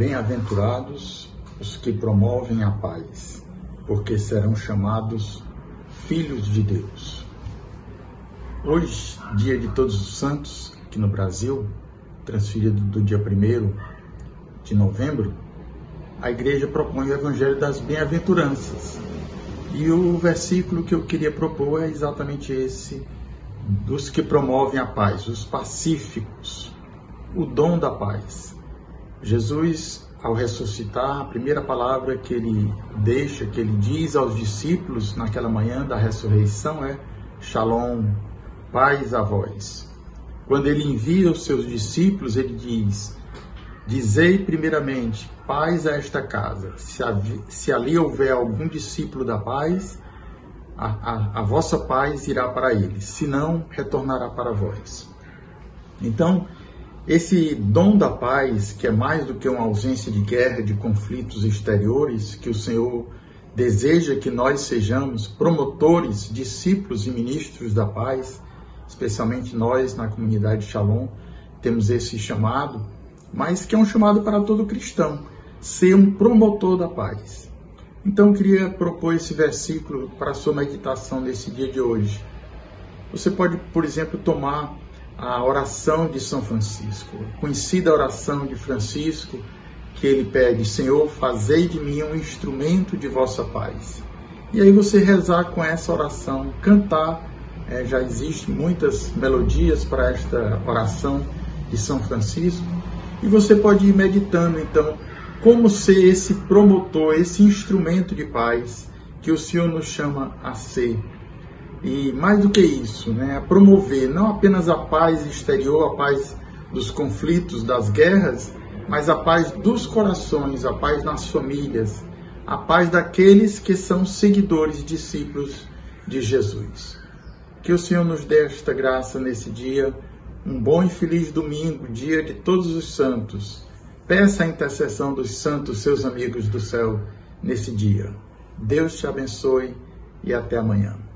Bem-aventurados os que promovem a paz, porque serão chamados filhos de Deus. Hoje, dia de Todos os Santos, aqui no Brasil, transferido do dia 1 de novembro, a igreja propõe o Evangelho das Bem-aventuranças. E o versículo que eu queria propor é exatamente esse, dos que promovem a paz, os pacíficos, o dom da paz. Jesus, ao ressuscitar, a primeira palavra que ele deixa, que ele diz aos discípulos naquela manhã da ressurreição é Shalom, paz a vós. Quando ele envia os seus discípulos, ele diz: Dizei primeiramente, paz a esta casa. Se, se ali houver algum discípulo da paz, a, a, a vossa paz irá para ele, se não, retornará para vós. Então, esse dom da paz, que é mais do que uma ausência de guerra, de conflitos exteriores, que o Senhor deseja que nós sejamos promotores, discípulos e ministros da paz, especialmente nós na comunidade Shalom, temos esse chamado, mas que é um chamado para todo cristão, ser um promotor da paz. Então eu queria propor esse versículo para a sua meditação nesse dia de hoje. Você pode, por exemplo, tomar a oração de São Francisco, conhecida oração de Francisco, que ele pede: Senhor, fazei de mim um instrumento de vossa paz. E aí você rezar com essa oração, cantar. É, já existem muitas melodias para esta oração de São Francisco. E você pode ir meditando, então, como ser esse promotor, esse instrumento de paz que o Senhor nos chama a ser e mais do que isso, né, a promover não apenas a paz exterior, a paz dos conflitos, das guerras, mas a paz dos corações, a paz nas famílias, a paz daqueles que são seguidores, discípulos de Jesus. Que o Senhor nos dê esta graça nesse dia, um bom e feliz domingo, dia de todos os santos. Peça a intercessão dos santos, seus amigos do céu, nesse dia. Deus te abençoe e até amanhã.